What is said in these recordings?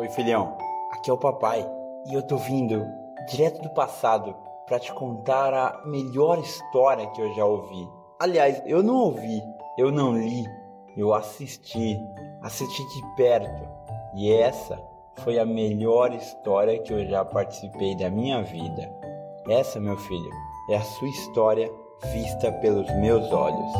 Oi, filhão. Aqui é o papai e eu tô vindo direto do passado para te contar a melhor história que eu já ouvi. Aliás, eu não ouvi, eu não li, eu assisti, assisti de perto. E essa foi a melhor história que eu já participei da minha vida. Essa, meu filho, é a sua história vista pelos meus olhos.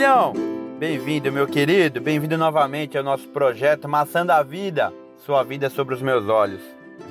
Filhão! Bem-vindo, meu querido, bem-vindo novamente ao nosso projeto Maçã da Vida, sua vida sobre os meus olhos.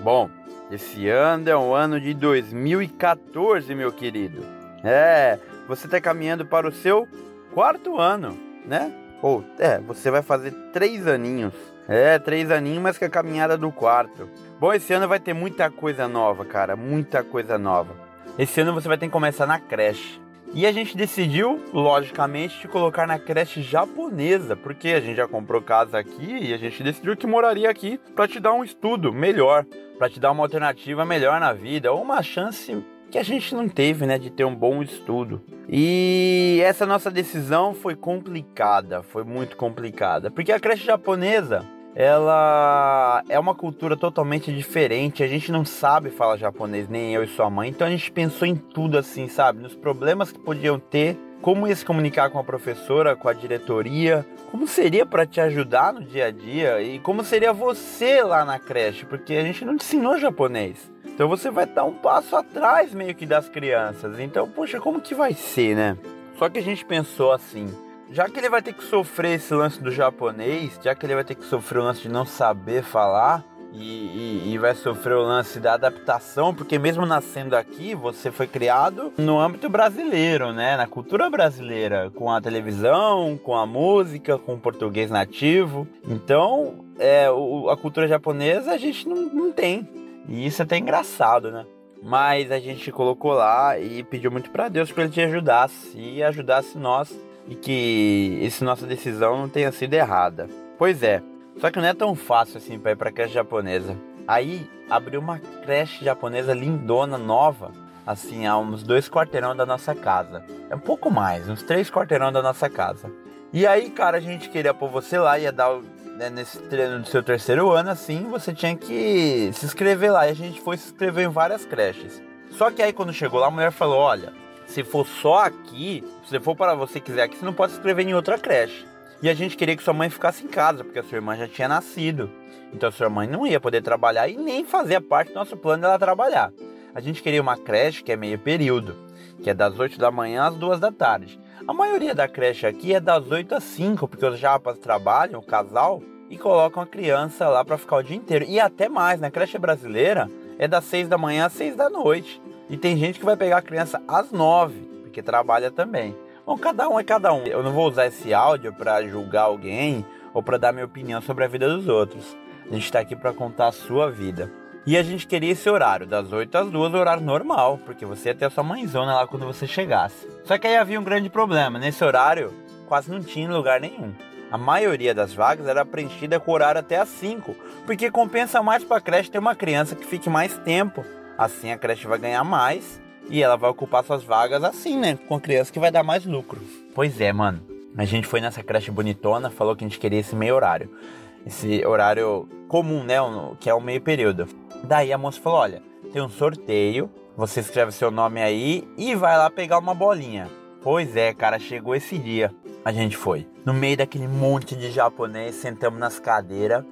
Bom, esse ano é um ano de 2014, meu querido. É, você está caminhando para o seu quarto ano, né? Ou, é, você vai fazer três aninhos. É, três aninhos, mas com a caminhada do quarto. Bom, esse ano vai ter muita coisa nova, cara, muita coisa nova. Esse ano você vai ter que começar na creche. E a gente decidiu, logicamente, te colocar na creche japonesa, porque a gente já comprou casa aqui e a gente decidiu que moraria aqui para te dar um estudo melhor, para te dar uma alternativa melhor na vida, ou uma chance que a gente não teve, né, de ter um bom estudo. E essa nossa decisão foi complicada, foi muito complicada, porque a creche japonesa ela é uma cultura totalmente diferente. A gente não sabe falar japonês, nem eu e sua mãe. Então a gente pensou em tudo assim, sabe? Nos problemas que podiam ter, como ia se comunicar com a professora, com a diretoria, como seria para te ajudar no dia a dia e como seria você lá na creche, porque a gente não te ensinou japonês. Então você vai estar um passo atrás meio que das crianças. Então, poxa, como que vai ser, né? Só que a gente pensou assim, já que ele vai ter que sofrer esse lance do japonês, já que ele vai ter que sofrer o lance de não saber falar e, e, e, vai sofrer o lance da adaptação, porque mesmo nascendo aqui, você foi criado no âmbito brasileiro, né? Na cultura brasileira, com a televisão, com a música, com o português nativo. Então, é, o, a cultura japonesa a gente não, não tem. E isso é até engraçado, né? Mas a gente colocou lá e pediu muito para Deus para ele te ajudasse e ajudasse nós e que essa nossa decisão não tenha sido errada. Pois é, só que não é tão fácil assim para ir para creche japonesa. Aí abriu uma creche japonesa lindona, nova, assim, a uns dois quarteirão da nossa casa. É um pouco mais, uns três quarteirão da nossa casa. E aí, cara, a gente queria pôr você lá, ia dar né, nesse treino do seu terceiro ano, assim, você tinha que se inscrever lá. E a gente foi se inscrever em várias creches. Só que aí quando chegou lá, a mulher falou: olha, se for só aqui, se for para você quiser aqui, você não pode se inscrever em outra creche. E a gente queria que sua mãe ficasse em casa, porque a sua irmã já tinha nascido. Então a sua mãe não ia poder trabalhar e nem fazia parte do nosso plano dela trabalhar. A gente queria uma creche que é meio período, que é das 8 da manhã às 2 da tarde. A maioria da creche aqui é das 8 às 5, porque os japas trabalham, o casal, e colocam a criança lá para ficar o dia inteiro. E até mais, na creche brasileira é das 6 da manhã às 6 da noite. E tem gente que vai pegar a criança às nove, porque trabalha também. Bom, cada um é cada um. Eu não vou usar esse áudio para julgar alguém ou para dar minha opinião sobre a vida dos outros. A gente está aqui para contar a sua vida. E a gente queria esse horário, das 8 às 2, horário normal, porque você ia ter a sua mãezona lá quando você chegasse. Só que aí havia um grande problema, nesse horário quase não tinha lugar nenhum. A maioria das vagas era preenchida com horário até às 5, porque compensa mais para a creche ter uma criança que fique mais tempo Assim a creche vai ganhar mais e ela vai ocupar suas vagas assim, né? Com a criança que vai dar mais lucro. Pois é, mano. A gente foi nessa creche bonitona, falou que a gente queria esse meio horário. Esse horário comum, né? Que é o meio período. Daí a moça falou: olha, tem um sorteio, você escreve seu nome aí e vai lá pegar uma bolinha. Pois é, cara, chegou esse dia. A gente foi. No meio daquele monte de japonês, sentamos nas cadeiras.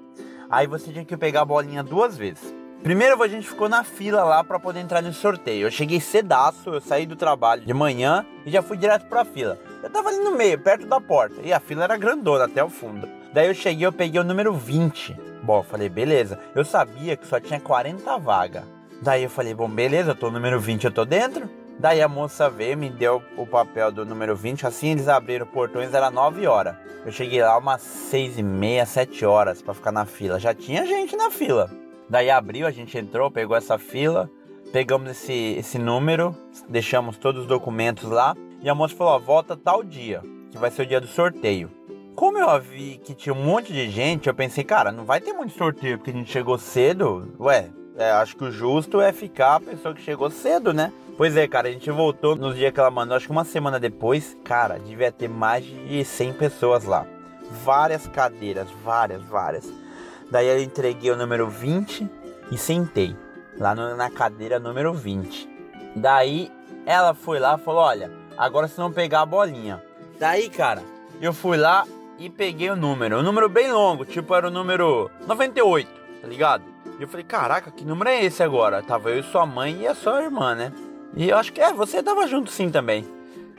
Aí você tinha que pegar a bolinha duas vezes. Primeiro a gente ficou na fila lá para poder entrar no sorteio. Eu cheguei cedaço, eu saí do trabalho de manhã e já fui direto pra fila. Eu tava ali no meio, perto da porta, e a fila era grandona até o fundo. Daí eu cheguei, eu peguei o número 20. Bom, eu falei, beleza. Eu sabia que só tinha 40 vagas. Daí eu falei, bom, beleza, eu tô número 20, eu tô dentro. Daí a moça veio, me deu o papel do número 20, assim eles abriram portões, era 9 horas. Eu cheguei lá umas 6 e meia, 7 horas para ficar na fila. Já tinha gente na fila. Daí abriu, a gente entrou, pegou essa fila, pegamos esse, esse número, deixamos todos os documentos lá e a moça falou: ó, volta tal dia. que vai ser o dia do sorteio. Como eu vi que tinha um monte de gente, eu pensei, cara, não vai ter muito sorteio porque a gente chegou cedo. Ué, é, acho que o justo é ficar a pessoa que chegou cedo, né? Pois é, cara, a gente voltou nos dias que ela mandou, acho que uma semana depois, cara, devia ter mais de 100 pessoas lá. Várias cadeiras, várias, várias. Daí eu entreguei o número 20 e sentei lá no, na cadeira número 20. Daí ela foi lá e falou: Olha, agora vocês vão pegar a bolinha. Daí, cara, eu fui lá e peguei o número. Um número bem longo, tipo era o número 98, tá ligado? E eu falei: Caraca, que número é esse agora? Tava eu e sua mãe e a sua irmã, né? E eu acho que é, você tava junto sim também.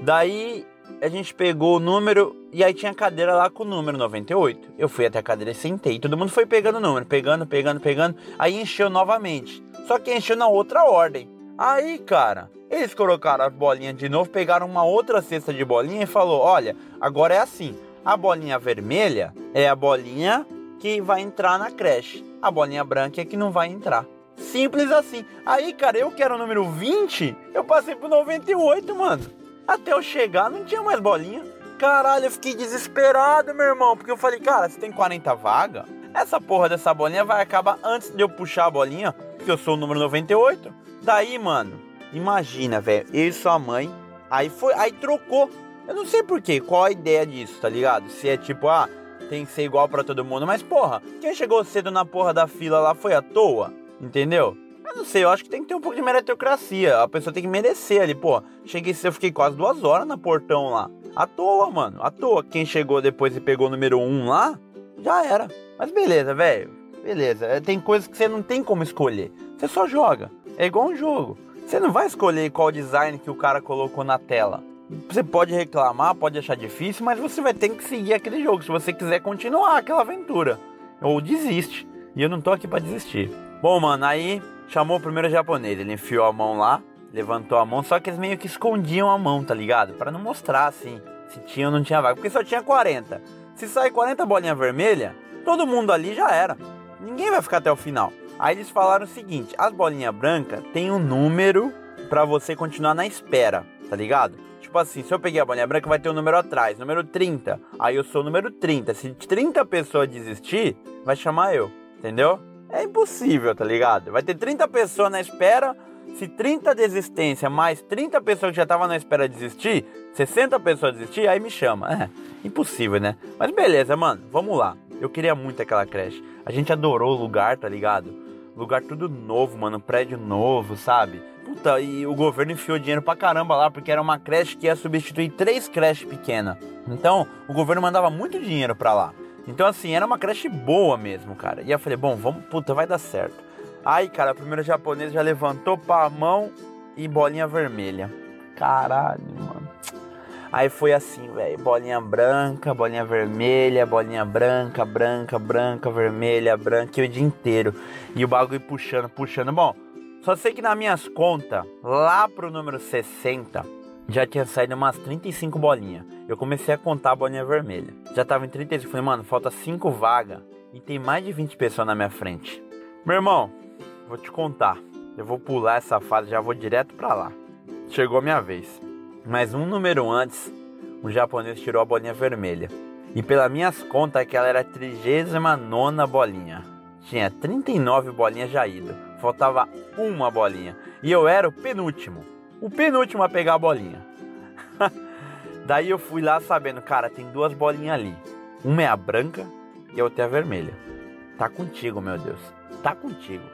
Daí a gente pegou o número e aí tinha a cadeira lá com o número 98. Eu fui até a cadeira e sentei. Todo mundo foi pegando o número, pegando, pegando, pegando. Aí encheu novamente. Só que encheu na outra ordem. Aí, cara, eles colocaram as bolinhas de novo, pegaram uma outra cesta de bolinha e falou: "Olha, agora é assim. A bolinha vermelha é a bolinha que vai entrar na creche. A bolinha branca é que não vai entrar." Simples assim. Aí, cara, eu que era o número 20, eu passei pro 98, mano. Até eu chegar, não tinha mais bolinha. Caralho, eu fiquei desesperado, meu irmão. Porque eu falei, cara, você tem 40 vagas? Essa porra dessa bolinha vai acabar antes de eu puxar a bolinha, porque eu sou o número 98. Daí, mano, imagina, velho, eu e sua mãe. Aí foi, aí trocou. Eu não sei porquê, qual a ideia disso, tá ligado? Se é tipo, ah, tem que ser igual para todo mundo. Mas, porra, quem chegou cedo na porra da fila lá foi à toa, entendeu? Eu não sei, eu acho que tem que ter um pouco de meritocracia. A pessoa tem que merecer ali, pô. Cheguei, eu fiquei quase duas horas na portão lá. À toa, mano. À toa. Quem chegou depois e pegou o número um lá, já era. Mas beleza, velho. Beleza. É, tem coisas que você não tem como escolher. Você só joga. É igual um jogo. Você não vai escolher qual design que o cara colocou na tela. Você pode reclamar, pode achar difícil, mas você vai ter que seguir aquele jogo se você quiser continuar aquela aventura. Ou desiste. E eu não tô aqui para desistir. Bom, mano, aí chamou o primeiro japonês. Ele enfiou a mão lá, levantou a mão, só que eles meio que escondiam a mão, tá ligado? Para não mostrar assim se tinha ou não tinha vaga, porque só tinha 40. Se sair 40 bolinha vermelha, todo mundo ali já era. Ninguém vai ficar até o final. Aí eles falaram o seguinte: as bolinhas brancas tem um número para você continuar na espera, tá ligado? Tipo assim, se eu peguei a bolinha branca, vai ter um número atrás, número 30. Aí eu sou o número 30. Se 30 pessoas desistir, vai chamar eu, entendeu? É impossível, tá ligado? Vai ter 30 pessoas na espera. Se 30 desistência mais 30 pessoas que já estavam na espera desistir, 60 pessoas desistir, aí me chama. É, impossível, né? Mas beleza, mano, vamos lá. Eu queria muito aquela creche. A gente adorou o lugar, tá ligado? Lugar tudo novo, mano, prédio novo, sabe? Puta, e o governo enfiou dinheiro pra caramba lá, porque era uma creche que ia substituir três creches pequenas. Então, o governo mandava muito dinheiro pra lá. Então, assim, era uma creche boa mesmo, cara. E eu falei, bom, vamos, puta, vai dar certo. Aí, cara, a primeira japonesa já levantou pra mão e bolinha vermelha. Caralho, mano. Aí foi assim, velho. Bolinha branca, bolinha vermelha, bolinha branca, branca, branca, vermelha, branca e o dia inteiro. E o bagulho puxando, puxando. Bom, só sei que nas minhas contas, lá pro número 60, já tinha saído umas 35 bolinhas. Eu comecei a contar a bolinha vermelha. Já tava em 35. Falei, mano, falta 5 vagas. E tem mais de 20 pessoas na minha frente. Meu irmão, vou te contar. Eu vou pular essa fase, já vou direto pra lá. Chegou a minha vez. Mas um número antes, um japonês tirou a bolinha vermelha. E pelas minhas contas, aquela era a 39 bolinha. Tinha 39 bolinhas já ido. Faltava uma bolinha. E eu era o penúltimo o penúltimo a pegar a bolinha. Daí eu fui lá sabendo, cara, tem duas bolinhas ali. Uma é a branca e a outra é a vermelha. Tá contigo, meu Deus. Tá contigo.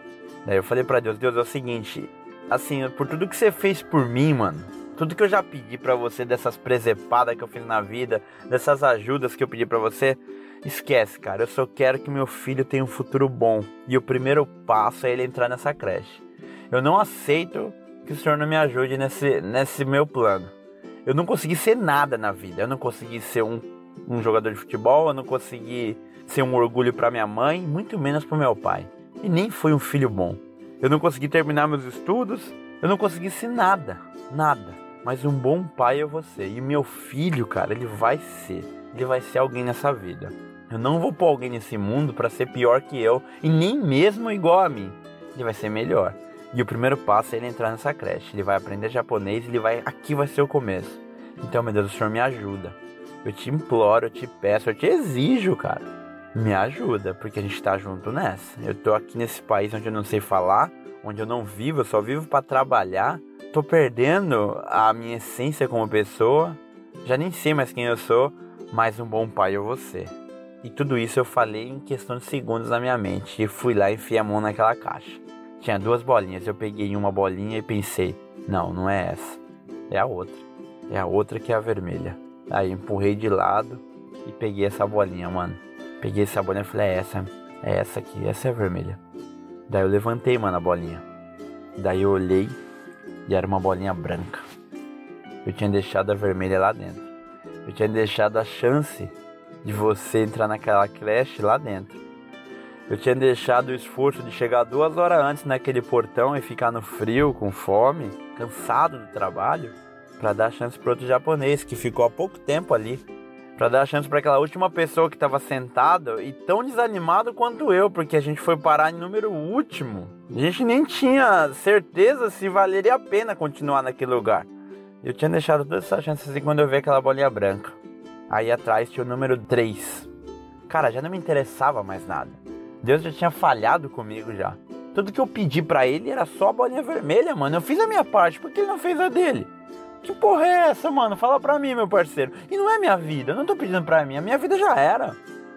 Daí eu falei para Deus, Deus, é o seguinte, assim, por tudo que você fez por mim, mano, tudo que eu já pedi para você dessas presepadas que eu fiz na vida, dessas ajudas que eu pedi para você, esquece, cara. Eu só quero que meu filho tenha um futuro bom. E o primeiro passo é ele entrar nessa creche. Eu não aceito que o Senhor não me ajude nesse, nesse meu plano. Eu não consegui ser nada na vida. Eu não consegui ser um, um jogador de futebol, eu não consegui ser um orgulho para minha mãe, muito menos para meu pai. E nem fui um filho bom. Eu não consegui terminar meus estudos, eu não consegui ser nada, nada. Mas um bom pai vou ser. E meu filho, cara, ele vai ser. Ele vai ser alguém nessa vida. Eu não vou pôr alguém nesse mundo para ser pior que eu e nem mesmo igual a mim. Ele vai ser melhor. E o primeiro passo é ele entrar nessa creche. Ele vai aprender japonês, ele vai. Aqui vai ser o começo. Então, meu Deus, o Senhor me ajuda. Eu te imploro, eu te peço, eu te exijo, cara. Me ajuda, porque a gente tá junto nessa. Eu tô aqui nesse país onde eu não sei falar, onde eu não vivo, eu só vivo para trabalhar. Tô perdendo a minha essência como pessoa. Já nem sei mais quem eu sou, mas um bom pai eu vou ser. E tudo isso eu falei em questão de segundos na minha mente. E fui lá e enfiei a mão naquela caixa. Tinha duas bolinhas. Eu peguei uma bolinha e pensei: não, não é essa. É a outra. É a outra que é a vermelha. Aí empurrei de lado e peguei essa bolinha, mano. Peguei essa bolinha e falei: é essa. É essa aqui. Essa é a vermelha. Daí eu levantei, mano, a bolinha. Daí eu olhei e era uma bolinha branca. Eu tinha deixado a vermelha lá dentro. Eu tinha deixado a chance de você entrar naquela creche lá dentro. Eu tinha deixado o esforço de chegar duas horas antes naquele portão e ficar no frio, com fome, cansado do trabalho, para dar chance para outro japonês que ficou há pouco tempo ali, para dar chance para aquela última pessoa que estava sentado e tão desanimado quanto eu, porque a gente foi parar em número último. A gente nem tinha certeza se valeria a pena continuar naquele lugar. Eu tinha deixado todas essas chances assim quando eu vi aquela bolinha branca. Aí atrás tinha o número 3. Cara, já não me interessava mais nada. Deus já tinha falhado comigo já. Tudo que eu pedi para ele era só a bolinha vermelha, mano. Eu fiz a minha parte, porque ele não fez a dele? Que porra é essa, mano? Fala pra mim, meu parceiro. E não é minha vida, eu não tô pedindo pra mim. A minha vida já era.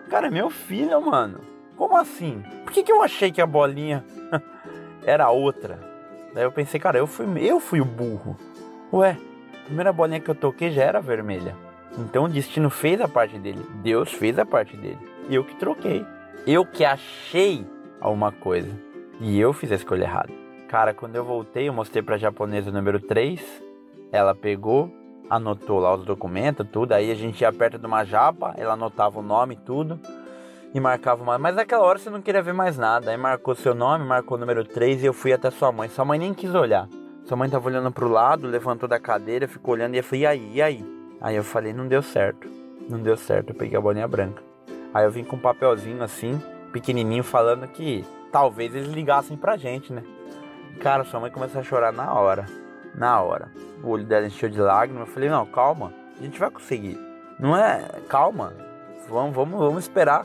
Cara, é meu filho, mano. Como assim? Por que, que eu achei que a bolinha era outra? Daí eu pensei, cara, eu fui, eu fui o burro. Ué, a primeira bolinha que eu toquei já era vermelha. Então o destino fez a parte dele, Deus fez a parte dele. E eu que troquei. Eu que achei alguma coisa. E eu fiz a escolha errada. Cara, quando eu voltei, eu mostrei pra japonesa o número 3. Ela pegou, anotou lá os documentos, tudo. Aí a gente ia perto de uma japa, ela anotava o nome tudo. E marcava uma. Mas naquela hora você não queria ver mais nada. Aí marcou seu nome, marcou o número 3 e eu fui até sua mãe. Sua mãe nem quis olhar. Sua mãe tava olhando pro lado, levantou da cadeira, ficou olhando e eu falei, e aí, e aí? Aí eu falei, não deu certo. Não deu certo, eu peguei a bolinha branca. Aí eu vim com um papelzinho assim, pequenininho, falando que talvez eles ligassem pra gente, né? Cara, sua mãe começou a chorar na hora. Na hora. O olho dela encheu de lágrimas. Eu falei, não, calma, a gente vai conseguir. Não é. Calma. Vamos, vamos, vamos esperar.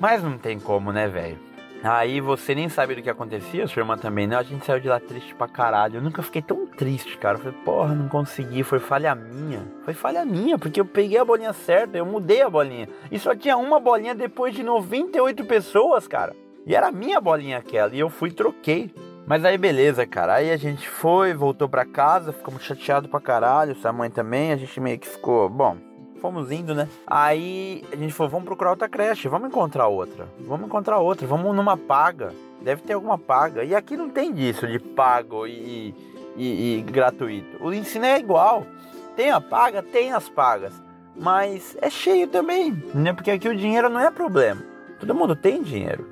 Mas não tem como, né, velho? Aí você nem sabe do que acontecia, sua irmã também não. A gente saiu de lá triste pra caralho. Eu nunca fiquei tão triste, cara. Eu falei, porra, não consegui. Foi falha minha. Foi falha minha, porque eu peguei a bolinha certa, eu mudei a bolinha. E só tinha uma bolinha depois de 98 pessoas, cara. E era minha bolinha aquela. E eu fui e troquei. Mas aí beleza, cara. Aí a gente foi, voltou pra casa, ficamos chateados pra caralho. Sua mãe também. A gente meio que ficou, bom, fomos indo, né? Aí a gente falou, vamos procurar outra creche, vamos encontrar outra. Vamos encontrar outra, vamos numa paga. Deve ter alguma paga. E aqui não tem disso de pago e, e, e gratuito. O ensino é igual. Tem a paga, tem as pagas. Mas é cheio também, né? Porque aqui o dinheiro não é problema. Todo mundo tem dinheiro.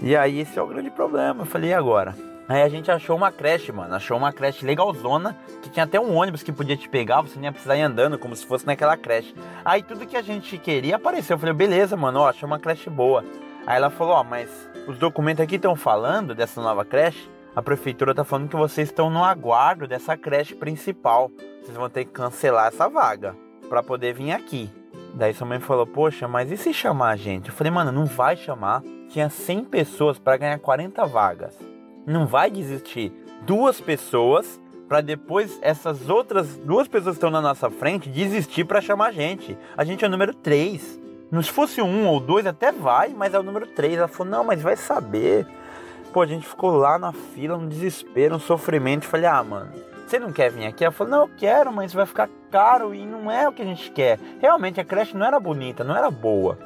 E aí esse é o grande problema. Eu falei, e agora? Aí a gente achou uma creche, mano. Achou uma creche legalzona, que tinha até um ônibus que podia te pegar, você nem ia precisar ir andando, como se fosse naquela creche. Aí tudo que a gente queria apareceu. Eu falei, beleza, mano, ó, achei uma creche boa. Aí ela falou, ó, mas os documentos aqui estão falando dessa nova creche. A prefeitura tá falando que vocês estão no aguardo dessa creche principal. Vocês vão ter que cancelar essa vaga para poder vir aqui. Daí sua mãe falou, poxa, mas e se chamar a gente? Eu falei, mano, não vai chamar. Tinha 100 pessoas para ganhar 40 vagas não vai desistir duas pessoas para depois essas outras duas pessoas que estão na nossa frente desistir para chamar a gente. A gente é o número 3. Se fosse um ou dois até vai, mas é o número 3. Ela falou: "Não, mas vai saber". Pô, a gente ficou lá na fila, no desespero, no sofrimento. Falei: "Ah, mano, você não quer vir aqui?" Ela falou: "Não, eu quero, mas vai ficar caro e não é o que a gente quer". Realmente a creche não era bonita, não era boa.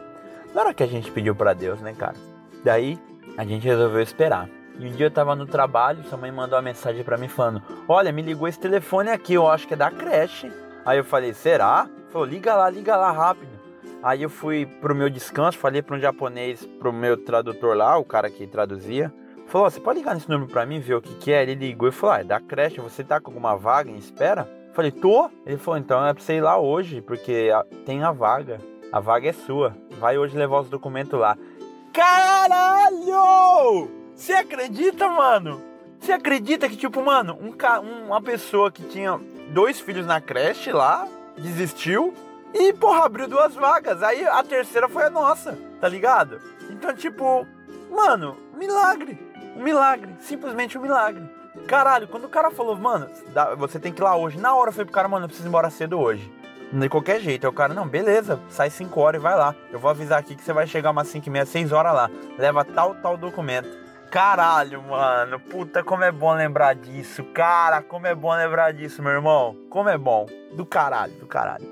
Não era o que a gente pediu para Deus, né, cara? Daí a gente resolveu esperar. E um dia eu tava no trabalho, sua mãe mandou uma mensagem para mim falando: Olha, me ligou esse telefone aqui, eu acho que é da creche. Aí eu falei: Será? Falou: Liga lá, liga lá rápido. Aí eu fui pro meu descanso, falei para um japonês, pro meu tradutor lá, o cara que traduzia. Falou: Você pode ligar nesse número pra mim, ver o que, que é? Ele ligou e falou: ah, É da creche, você tá com alguma vaga em espera? Falei: Tô. Ele falou: Então é pra você ir lá hoje, porque tem a vaga. A vaga é sua. Vai hoje levar os documentos lá. Caralho! Você acredita, mano? Você acredita que, tipo, mano, um, uma pessoa que tinha dois filhos na creche lá, desistiu, E, porra, abriu duas vagas. Aí a terceira foi a nossa, tá ligado? Então, tipo, mano, milagre. Um milagre. Simplesmente um milagre. Caralho, quando o cara falou, mano, você tem que ir lá hoje. Na hora eu falei pro cara, mano, eu preciso ir embora cedo hoje. De qualquer jeito. Aí o cara, não, beleza, sai 5 horas e vai lá. Eu vou avisar aqui que você vai chegar umas 5 e meia, 6 horas lá. Leva tal, tal documento. Caralho, mano. Puta, como é bom lembrar disso. Cara, como é bom lembrar disso, meu irmão. Como é bom. Do caralho, do caralho.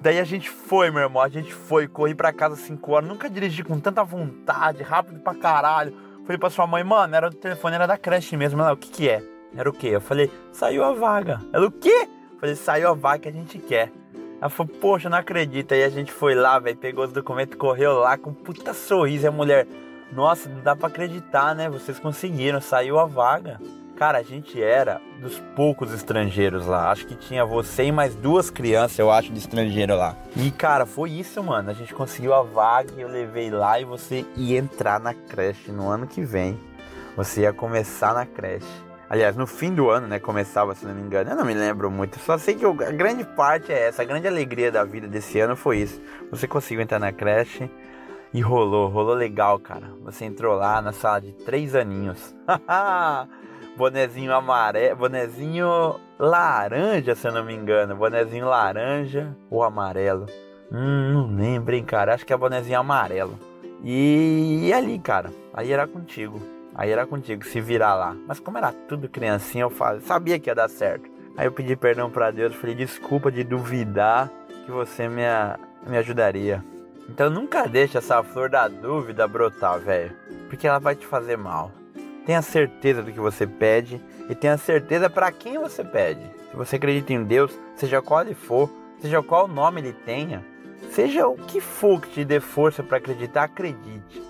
Daí a gente foi, meu irmão. A gente foi, corri pra casa 5 horas. Nunca dirigi com tanta vontade, rápido pra caralho. Falei pra sua mãe, mano, era o telefone, era da creche mesmo. Ela, o que que é? Era o quê? Eu falei, saiu a vaga. Ela, o quê? Eu falei, saiu a vaga que a gente quer. Ela falou, poxa, não acredito. Aí a gente foi lá, velho, pegou os documentos, correu lá com um puta sorriso. E a mulher, nossa, não dá pra acreditar, né? Vocês conseguiram, saiu a vaga. Cara, a gente era dos poucos estrangeiros lá. Acho que tinha você e mais duas crianças, eu acho, de estrangeiro lá. E, cara, foi isso, mano. A gente conseguiu a vaga e eu levei lá e você ia entrar na creche no ano que vem. Você ia começar na creche. Aliás, no fim do ano, né? Começava, se não me engano. Eu não me lembro muito. Só sei que a grande parte é essa. A grande alegria da vida desse ano foi isso. Você conseguiu entrar na creche. E rolou, rolou legal, cara. Você entrou lá na sala de três aninhos. bonezinho amarelo, bonezinho laranja, se eu não me engano. Bonezinho laranja ou amarelo. Hum, não lembro, hein, cara. Acho que é bonezinho amarelo. E, e ali, cara, aí era contigo. Aí era contigo se virar lá. Mas como era tudo criancinha, eu falei, sabia que ia dar certo. Aí eu pedi perdão para Deus, falei desculpa de duvidar que você me, me ajudaria. Então nunca deixe essa flor da dúvida brotar, velho, porque ela vai te fazer mal. Tenha certeza do que você pede e tenha certeza para quem você pede. Se você acredita em Deus, seja qual ele for, seja qual nome ele tenha, seja o que for que te dê força para acreditar, acredite.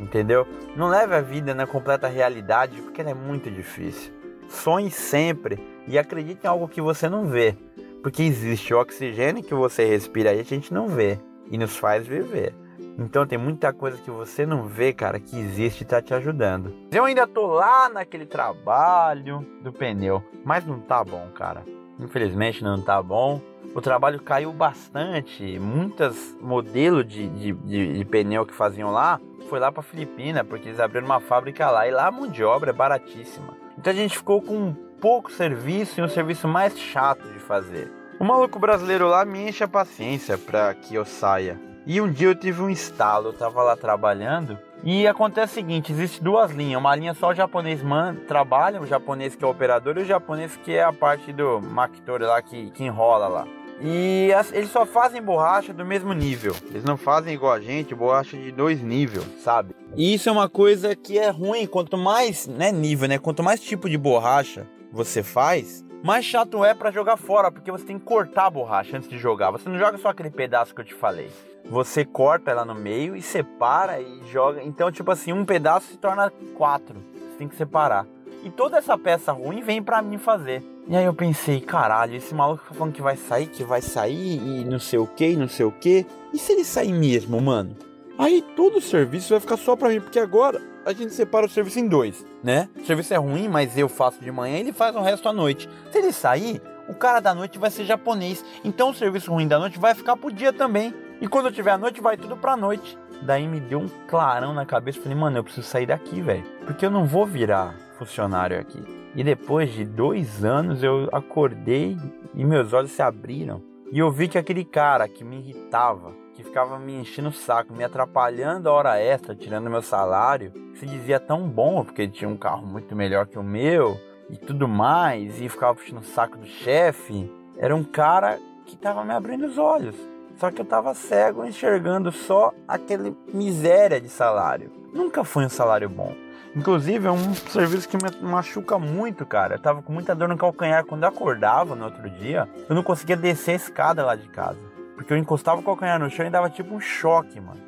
Entendeu? Não leve a vida na completa realidade porque ela é muito difícil. Sonhe sempre e acredite em algo que você não vê. Porque existe o oxigênio que você respira e a gente não vê e nos faz viver. Então tem muita coisa que você não vê, cara, que existe e tá te ajudando. Eu ainda tô lá naquele trabalho do pneu, mas não tá bom, cara. Infelizmente não tá bom. O trabalho caiu bastante. Muitos modelos de, de, de, de pneu que faziam lá foi lá para Filipina, porque eles abriram uma fábrica lá e lá a mão de obra é baratíssima. Então a gente ficou com pouco serviço e um serviço mais chato de fazer. O maluco brasileiro lá me enche a paciência para que eu saia. E um dia eu tive um estalo, eu tava lá trabalhando e acontece o seguinte, existe duas linhas, uma linha só o japonês man, trabalha, o japonês que é o operador e o japonês que é a parte do maquitori lá que, que enrola lá. E as, eles só fazem borracha do mesmo nível. Eles não fazem igual a gente, borracha de dois níveis, sabe? E isso é uma coisa que é ruim. Quanto mais, né, nível, né? Quanto mais tipo de borracha você faz, mais chato é para jogar fora, porque você tem que cortar a borracha antes de jogar. Você não joga só aquele pedaço que eu te falei você corta ela no meio e separa e joga. Então, tipo assim, um pedaço se torna quatro. Você tem que separar. E toda essa peça ruim vem para mim fazer. E aí eu pensei, caralho, esse maluco tá falando que vai sair, que vai sair e não sei o que, não sei o que. E se ele sair mesmo, mano? Aí todo o serviço vai ficar só pra mim, porque agora a gente separa o serviço em dois, né? O serviço é ruim, mas eu faço de manhã e ele faz o resto à noite. Se ele sair, o cara da noite vai ser japonês. Então o serviço ruim da noite vai ficar pro dia também. E quando eu tiver a noite, vai tudo pra noite. Daí me deu um clarão na cabeça. Falei, mano, eu preciso sair daqui, velho. Porque eu não vou virar funcionário aqui. E depois de dois anos eu acordei e meus olhos se abriram. E eu vi que aquele cara que me irritava, que ficava me enchendo o saco, me atrapalhando a hora extra, tirando meu salário, se dizia tão bom, porque tinha um carro muito melhor que o meu e tudo mais, e ficava puxando o saco do chefe, era um cara que tava me abrindo os olhos. Só que eu tava cego enxergando só aquele miséria de salário. Nunca foi um salário bom. Inclusive, é um serviço que me machuca muito, cara. Eu tava com muita dor no calcanhar quando eu acordava no outro dia. Eu não conseguia descer a escada lá de casa. Porque eu encostava o calcanhar no chão e dava tipo um choque, mano.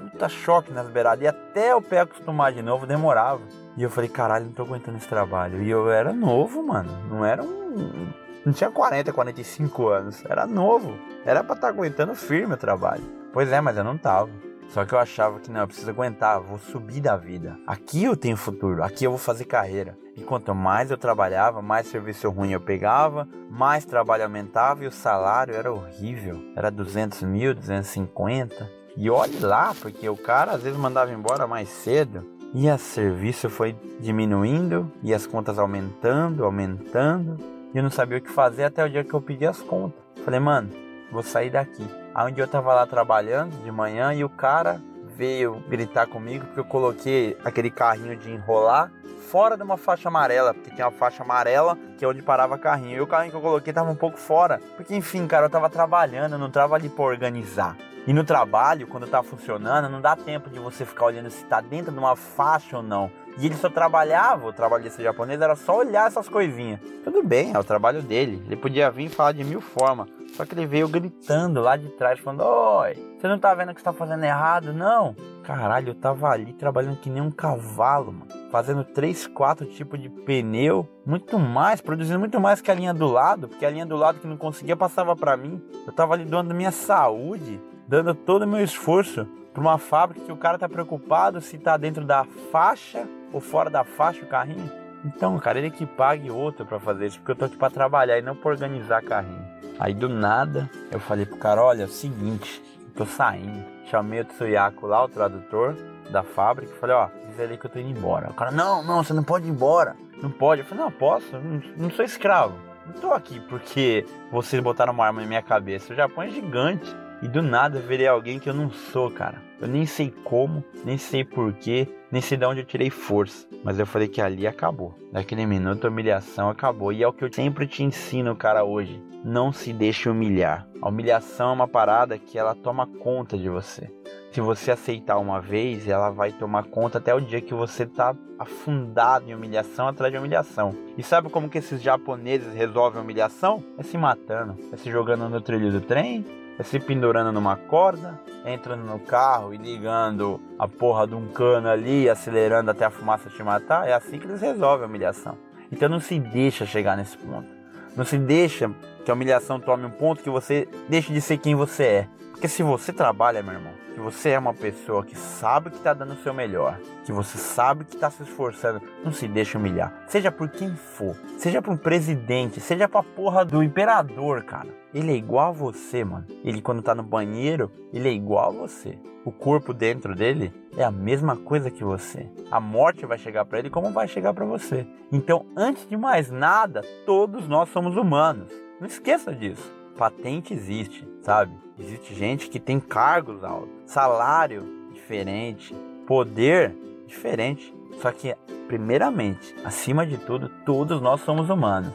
Um puta choque nas beiradas. E até o pé acostumar de novo demorava. E eu falei, caralho, não tô aguentando esse trabalho. E eu era novo, mano. Não era um. Não tinha 40, 45 anos. Era novo. Era pra estar tá aguentando firme o trabalho. Pois é, mas eu não tava. Só que eu achava que não, eu preciso aguentar, vou subir da vida. Aqui eu tenho futuro, aqui eu vou fazer carreira. E quanto mais eu trabalhava, mais serviço ruim eu pegava, mais trabalho aumentava e o salário era horrível. Era 200 mil, 250. E olhe lá, porque o cara às vezes mandava embora mais cedo. E o serviço foi diminuindo e as contas aumentando, aumentando. E eu não sabia o que fazer até o dia que eu pedi as contas. Falei, mano, vou sair daqui. Dia eu tava lá trabalhando de manhã e o cara veio gritar comigo porque eu coloquei aquele carrinho de enrolar fora de uma faixa amarela, porque tinha uma faixa amarela que é onde parava carrinho. E o carrinho que eu coloquei tava um pouco fora, porque enfim, cara, eu tava trabalhando, eu não tava ali pra organizar. E no trabalho, quando tá funcionando, não dá tempo de você ficar olhando se tá dentro de uma faixa ou não. E ele só trabalhava, o trabalho desse japonês era só olhar essas coisinhas. Tudo bem, é o trabalho dele. Ele podia vir e falar de mil formas. Só que ele veio gritando lá de trás, falando: Oi, você não tá vendo que você tá fazendo errado, não? Caralho, eu tava ali trabalhando que nem um cavalo, mano. Fazendo três, quatro tipos de pneu. Muito mais, produzindo muito mais que a linha do lado. Porque a linha do lado que não conseguia passava para mim. Eu tava ali doando minha saúde, dando todo o meu esforço para uma fábrica que o cara tá preocupado se tá dentro da faixa ou fora da faixa o carrinho. Então, cara, ele que pague outro para fazer isso, porque eu tô aqui para trabalhar e não para organizar carrinho. Aí do nada, eu falei pro cara, olha, é o seguinte, tô saindo. Chamei o Tsuyako lá, o tradutor da fábrica, falei, ó, diz ali que eu tô indo embora. O cara, não, não, você não pode ir embora. Não pode. Eu falei, não, posso, não, não sou escravo. Não tô aqui porque vocês botaram uma arma na minha cabeça. O Japão é gigante. E do nada eu virei alguém que eu não sou, cara. Eu nem sei como, nem sei porquê, nem sei de onde eu tirei força. Mas eu falei que ali acabou. Naquele minuto a humilhação acabou. E é o que eu sempre te ensino, cara, hoje. Não se deixe humilhar. A humilhação é uma parada que ela toma conta de você. Se você aceitar uma vez, ela vai tomar conta até o dia que você tá afundado em humilhação atrás de humilhação. E sabe como que esses japoneses resolvem a humilhação? É se matando, é se jogando no trilho do trem, se pendurando numa corda, entrando no carro e ligando a porra de um cano ali, acelerando até a fumaça te matar. É assim que eles resolvem a humilhação. Então não se deixa chegar nesse ponto. Não se deixa que a humilhação tome um ponto que você deixe de ser quem você é. Porque se você trabalha, meu irmão, que você é uma pessoa que sabe que está dando o seu melhor, que você sabe que está se esforçando, não se deixe humilhar. Seja por quem for, seja por um presidente, seja pra porra do imperador, cara. Ele é igual a você, mano. Ele quando tá no banheiro, ele é igual a você. O corpo dentro dele é a mesma coisa que você. A morte vai chegar para ele como vai chegar para você. Então, antes de mais nada, todos nós somos humanos. Não esqueça disso. Patente existe, sabe? Existe gente que tem cargos altos, salário diferente, poder diferente. Só que, primeiramente, acima de tudo, todos nós somos humanos.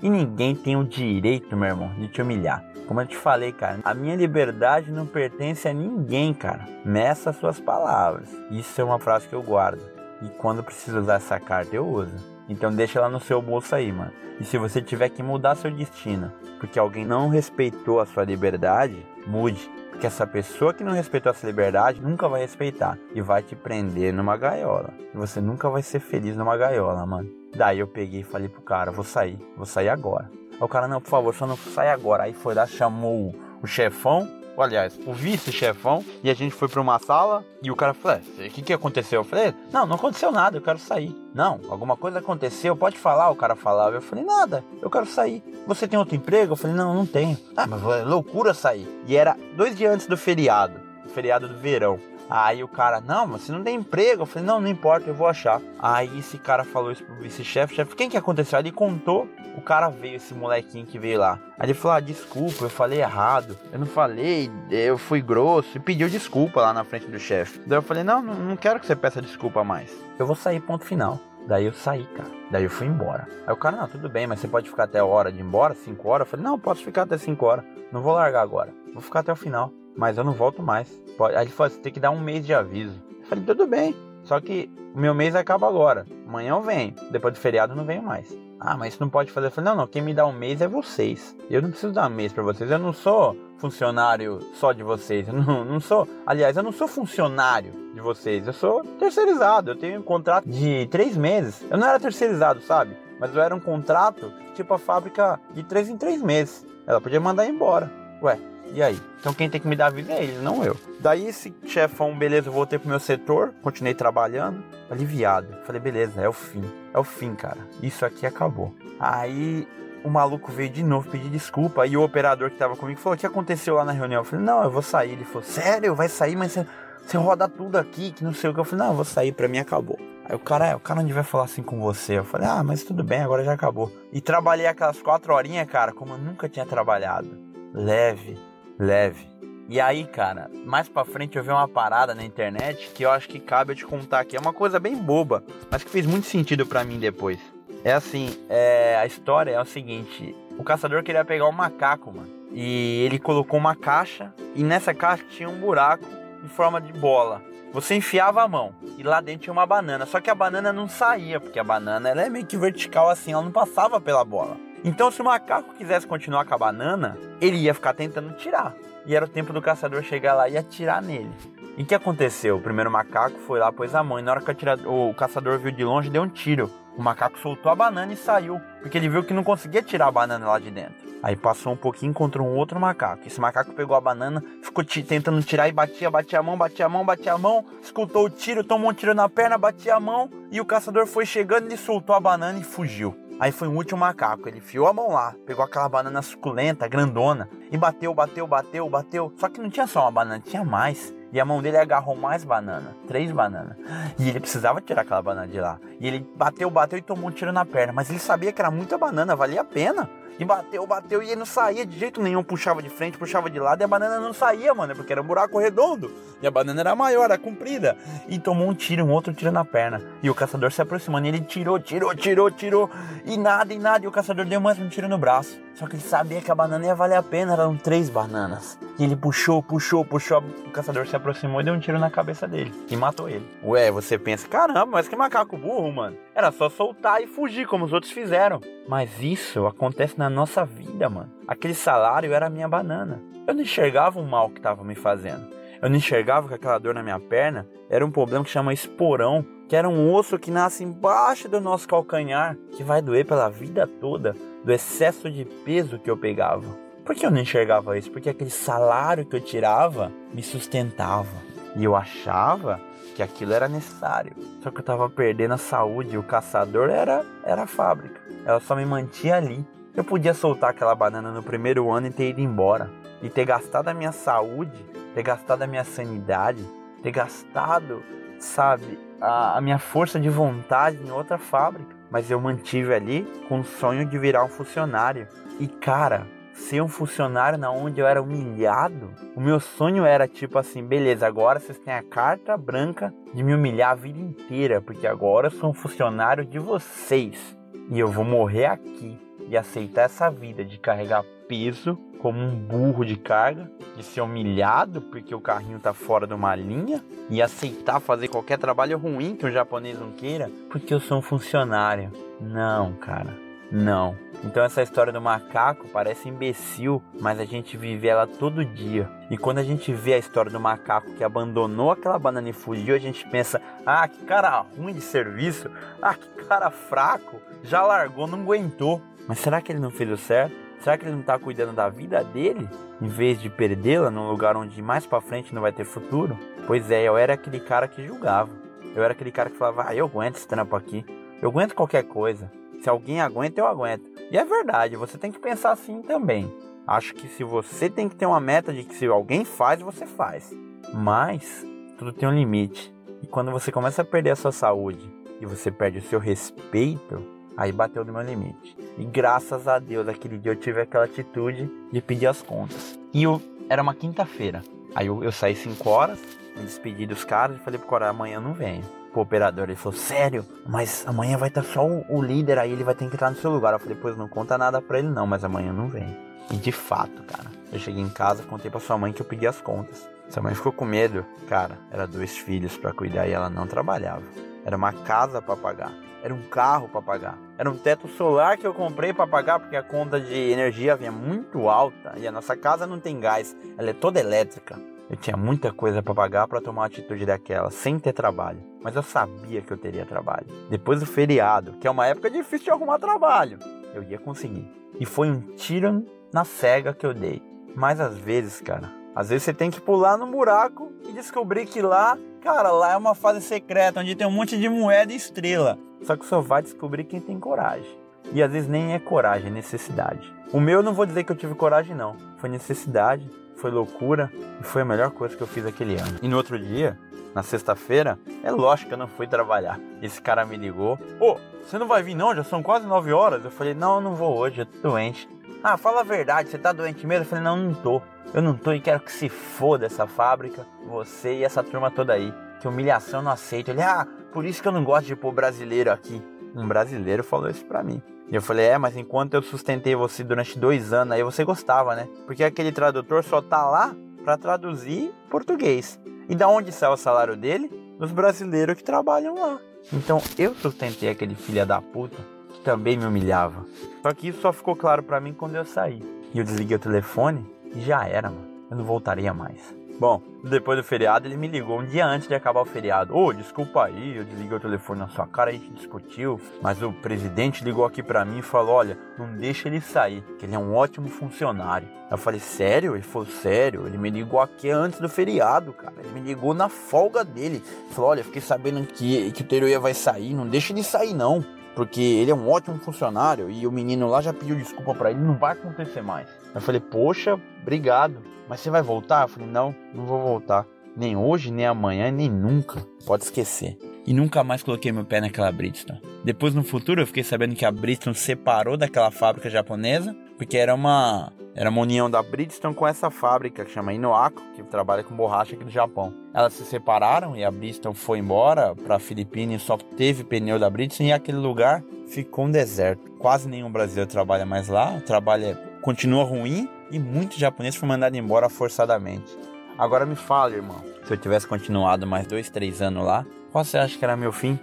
E ninguém tem o direito, meu irmão, de te humilhar. Como eu te falei, cara, a minha liberdade não pertence a ninguém, cara. Meça suas palavras. Isso é uma frase que eu guardo. E quando preciso usar essa carta, eu uso. Então deixa ela no seu bolso aí, mano. E se você tiver que mudar seu destino, porque alguém não respeitou a sua liberdade, mude. Porque essa pessoa que não respeitou essa liberdade nunca vai respeitar e vai te prender numa gaiola. E você nunca vai ser feliz numa gaiola, mano. Daí eu peguei e falei pro cara, vou sair, vou sair agora. Aí o cara, não, por favor, só não sai agora. Aí foi lá, chamou o chefão, aliás, o vice-chefão, e a gente foi para uma sala e o cara falou: é, o que, que aconteceu? Eu falei: não, não aconteceu nada, eu quero sair. Não, alguma coisa aconteceu, pode falar. O cara falava. Eu falei: nada, eu quero sair. Você tem outro emprego? Eu falei: não, não tenho. Ah, mas é loucura sair. E era dois dias antes do feriado, feriado do verão. Aí o cara, não, mas você não tem emprego. Eu falei, não, não importa, eu vou achar. Aí esse cara falou isso pro vice-chefe, chefe, quem que aconteceu? Ele contou, o cara veio, esse molequinho que veio lá. Aí ele falou, ah, desculpa, eu falei errado. Eu não falei, eu fui grosso. E pediu desculpa lá na frente do chefe. Daí eu falei, não, não quero que você peça desculpa mais. Eu vou sair, ponto final. Daí eu saí, cara. Daí eu fui embora. Aí o cara, não, tudo bem, mas você pode ficar até a hora de ir embora, 5 horas? Eu falei, não, posso ficar até 5 horas. Não vou largar agora. Vou ficar até o final mas eu não volto mais. Aí ele falou, você tem que dar um mês de aviso. Eu falei, tudo bem, só que o meu mês acaba agora. Amanhã eu venho, depois do feriado eu não venho mais. Ah, mas isso não pode fazer. Eu falei, não, não, quem me dá um mês é vocês. Eu não preciso dar um mês para vocês, eu não sou funcionário só de vocês. Eu não, não sou, aliás, eu não sou funcionário de vocês, eu sou terceirizado. Eu tenho um contrato de três meses. Eu não era terceirizado, sabe? Mas eu era um contrato tipo a fábrica de três em três meses. Ela podia mandar embora. Ué, E aí? Então quem tem que me dar vida é ele, não eu. Daí esse chefão, beleza, eu voltei pro meu setor, continuei trabalhando, aliviado. Falei, beleza, é o fim. É o fim, cara. Isso aqui acabou. Aí o maluco veio de novo pedir desculpa. E o operador que tava comigo falou: O que aconteceu lá na reunião? Eu falei: Não, eu vou sair. Ele falou: Sério? Vai sair? Mas você, você roda tudo aqui, que não sei o que. Eu falei: Não, eu vou sair, pra mim acabou. Aí o cara, o cara onde vai falar assim com você? Eu falei: Ah, mas tudo bem, agora já acabou. E trabalhei aquelas quatro horinhas, cara, como eu nunca tinha trabalhado. Leve, leve. E aí, cara, mais pra frente eu vi uma parada na internet que eu acho que cabe eu te contar aqui. É uma coisa bem boba, mas que fez muito sentido para mim depois. É assim, é, a história é o seguinte: o caçador queria pegar um macaco, mano. E ele colocou uma caixa, e nessa caixa tinha um buraco em forma de bola. Você enfiava a mão e lá dentro tinha uma banana. Só que a banana não saía, porque a banana ela é meio que vertical assim, ela não passava pela bola. Então, se o macaco quisesse continuar com a banana, ele ia ficar tentando tirar. E era o tempo do caçador chegar lá e atirar nele. E o que aconteceu? O primeiro macaco foi lá, pôs a mão, e na hora que o caçador viu de longe, deu um tiro. O macaco soltou a banana e saiu, porque ele viu que não conseguia tirar a banana lá de dentro. Aí passou um pouquinho, encontrou um outro macaco. Esse macaco pegou a banana, ficou tentando tirar e batia, batia a mão, batia a mão, batia a mão, escutou o tiro, tomou um tiro na perna, batia a mão, e o caçador foi chegando, ele soltou a banana e fugiu. Aí foi um último macaco, ele enfiou a mão lá, pegou aquela banana suculenta, grandona, e bateu, bateu, bateu, bateu. Só que não tinha só uma banana, tinha mais. E a mão dele agarrou mais banana, três bananas. E ele precisava tirar aquela banana de lá. E ele bateu, bateu e tomou um tiro na perna. Mas ele sabia que era muita banana, valia a pena. E bateu, bateu e ele não saía de jeito nenhum. Puxava de frente, puxava de lado e a banana não saía, mano, porque era um buraco redondo. E a banana era maior, era comprida. E tomou um tiro, um outro tiro na perna. E o caçador se aproximando e ele tirou, tirou, tirou, tirou. E nada, e nada. E o caçador deu mais um tiro no braço. Só que ele sabia que a banana ia valer a pena, eram três bananas. E ele puxou, puxou, puxou. O caçador se aproximou e deu um tiro na cabeça dele. E matou ele. Ué, você pensa, caramba, mas que macaco burro, mano. Era só soltar e fugir, como os outros fizeram. Mas isso acontece na nossa vida, mano. Aquele salário era a minha banana. Eu não enxergava o mal que estava me fazendo. Eu não enxergava que aquela dor na minha perna era um problema que chama esporão, que era um osso que nasce embaixo do nosso calcanhar, que vai doer pela vida toda, do excesso de peso que eu pegava. Por que eu não enxergava isso? Porque aquele salário que eu tirava me sustentava. E eu achava que aquilo era necessário. Só que eu tava perdendo a saúde, o caçador era, era a fábrica. Ela só me mantinha ali. Eu podia soltar aquela banana no primeiro ano e ter ido embora. E ter gastado a minha saúde, ter gastado a minha sanidade, ter gastado, sabe, a, a minha força de vontade em outra fábrica. Mas eu mantive ali com o sonho de virar um funcionário. E cara, ser um funcionário na onde eu era humilhado. O meu sonho era tipo assim, beleza, agora vocês têm a carta branca de me humilhar a vida inteira, porque agora eu sou um funcionário de vocês e eu vou morrer aqui e aceitar essa vida de carregar peso como um burro de carga, de ser humilhado porque o carrinho tá fora de uma linha e aceitar fazer qualquer trabalho ruim que o japonês não queira, porque eu sou um funcionário. Não, cara. Não. Então essa história do macaco parece imbecil, mas a gente vive ela todo dia. E quando a gente vê a história do macaco que abandonou aquela banana e fugiu, a gente pensa: "Ah, que cara ruim de serviço. Ah, que cara fraco. Já largou, não aguentou". Mas será que ele não fez o certo? Será que ele não está cuidando da vida dele em vez de perdê-la num lugar onde mais para frente não vai ter futuro? Pois é, eu era aquele cara que julgava. Eu era aquele cara que falava: "Ah, eu aguento esse trampo aqui. Eu aguento qualquer coisa. Se alguém aguenta, eu aguento. E é verdade, você tem que pensar assim também. Acho que se você tem que ter uma meta de que se alguém faz, você faz. Mas tudo tem um limite. E quando você começa a perder a sua saúde e você perde o seu respeito, aí bateu no meu limite. E graças a Deus, aquele dia eu tive aquela atitude de pedir as contas. E eu, era uma quinta-feira. Aí eu, eu saí 5 horas, me despedi dos caras e falei pro cara, amanhã eu não venho pro operador. Ele falou, sério? Mas amanhã vai estar só o, o, líder aí, ele vai ter que entrar no seu lugar. Eu falei, pois não conta nada pra ele não, mas amanhã não vem. E de fato, cara, eu cheguei em casa, contei pra sua mãe que eu pedi as contas. Sua mãe ficou com medo. Cara, era dois filhos para cuidar e ela não trabalhava. Era uma casa para pagar. Era um carro para pagar. Era um teto solar que eu comprei para pagar porque a conta de energia vinha muito alta e a nossa casa não tem gás, ela é toda elétrica. Eu tinha muita coisa para pagar para tomar uma atitude daquela, sem ter trabalho. Mas eu sabia que eu teria trabalho. Depois do feriado, que é uma época difícil de arrumar trabalho, eu ia conseguir. E foi um tiro na cega que eu dei. Mas às vezes, cara, às vezes você tem que pular no buraco e descobrir que lá, cara, lá é uma fase secreta onde tem um monte de moeda e estrela. Só que só vai descobrir quem tem coragem. E às vezes nem é coragem, é necessidade. O meu não vou dizer que eu tive coragem, não. Foi necessidade, foi loucura e foi a melhor coisa que eu fiz aquele ano. E no outro dia, na sexta-feira, é lógico que eu não fui trabalhar. Esse cara me ligou: Ô, oh, você não vai vir não? Já são quase nove horas. Eu falei: Não, eu não vou hoje, eu tô doente. Ah, fala a verdade, você tá doente mesmo? Eu falei: Não, não tô. Eu não tô e quero que se foda essa fábrica, você e essa turma toda aí. Que humilhação eu não aceito. Ele: Ah, por isso que eu não gosto de pôr brasileiro aqui. Um brasileiro falou isso pra mim. E eu falei, é, mas enquanto eu sustentei você durante dois anos, aí você gostava, né? Porque aquele tradutor só tá lá para traduzir português. E da onde sai o salário dele? Dos brasileiros que trabalham lá. Então eu sustentei aquele filho da puta também me humilhava. Só que isso só ficou claro para mim quando eu saí. E eu desliguei o telefone e já era, mano. Eu não voltaria mais. Bom, depois do feriado ele me ligou um dia antes de acabar o feriado. Ô, oh, desculpa aí, eu desliguei o telefone na sua cara, a gente discutiu, mas o presidente ligou aqui para mim e falou: "Olha, não deixa ele sair, que ele é um ótimo funcionário". Eu falei: "Sério?". Ele falou: "Sério". Ele me ligou aqui antes do feriado, cara. Ele me ligou na folga dele. Ele falou: "Olha, fiquei sabendo que que o Teruia vai sair, não deixa ele sair não" porque ele é um ótimo funcionário e o menino lá já pediu desculpa para ele, não vai acontecer mais. Eu falei, poxa, obrigado. Mas você vai voltar? Eu falei, não, não vou voltar. Nem hoje, nem amanhã, nem nunca. Pode esquecer. E nunca mais coloquei meu pé naquela Bridgestone. Depois, no futuro, eu fiquei sabendo que a Bridgestone separou daquela fábrica japonesa, porque era uma era uma união da Bridgestone com essa fábrica que chama Inoako, que trabalha com borracha aqui no Japão. Elas se separaram e a Bridgestone foi embora para Filipinas, só teve pneu da Bridgestone e aquele lugar ficou um deserto. Quase nenhum brasileiro trabalha mais lá, o trabalho é, continua ruim e muitos japoneses foram mandados embora forçadamente. Agora me fala, irmão, se eu tivesse continuado mais dois, três anos lá, qual você acha que era meu fim?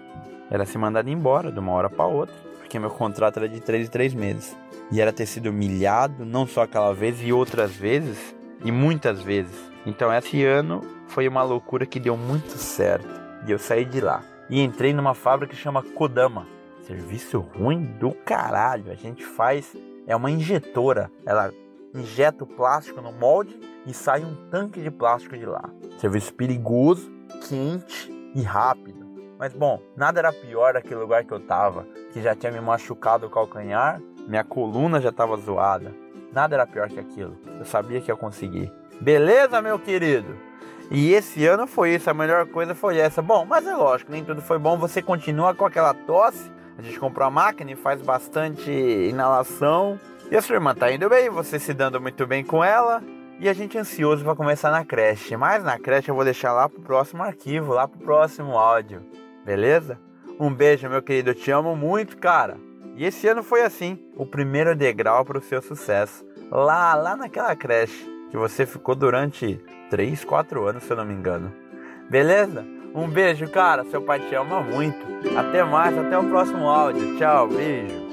Era ser mandado embora de uma hora para outra, porque meu contrato era de três em três meses. E era ter sido humilhado, não só aquela vez, e outras vezes, e muitas vezes. Então esse ano foi uma loucura que deu muito certo. E eu saí de lá. E entrei numa fábrica que chama Kodama. Serviço ruim do caralho. A gente faz. É uma injetora. Ela injeta o plástico no molde e sai um tanque de plástico de lá. Serviço perigoso, quente e rápido. Mas bom, nada era pior daquele lugar que eu tava, que já tinha me machucado o calcanhar, minha coluna já tava zoada. Nada era pior que aquilo. Eu sabia que ia conseguir. Beleza, meu querido? E esse ano foi isso, a melhor coisa foi essa. Bom, mas é lógico, nem tudo foi bom. Você continua com aquela tosse. A gente comprou a máquina e faz bastante inalação. E a sua irmã tá indo bem, você se dando muito bem com ela. E a gente é ansioso para começar na creche. Mas na creche eu vou deixar lá pro próximo arquivo, lá pro próximo áudio. Beleza? Um beijo, meu querido. Eu te amo muito, cara. E esse ano foi assim, o primeiro degrau para o seu sucesso. Lá, lá naquela creche que você ficou durante 3, 4 anos, se eu não me engano. Beleza? Um beijo, cara. Seu pai te ama muito. Até mais, até o próximo áudio. Tchau, beijo.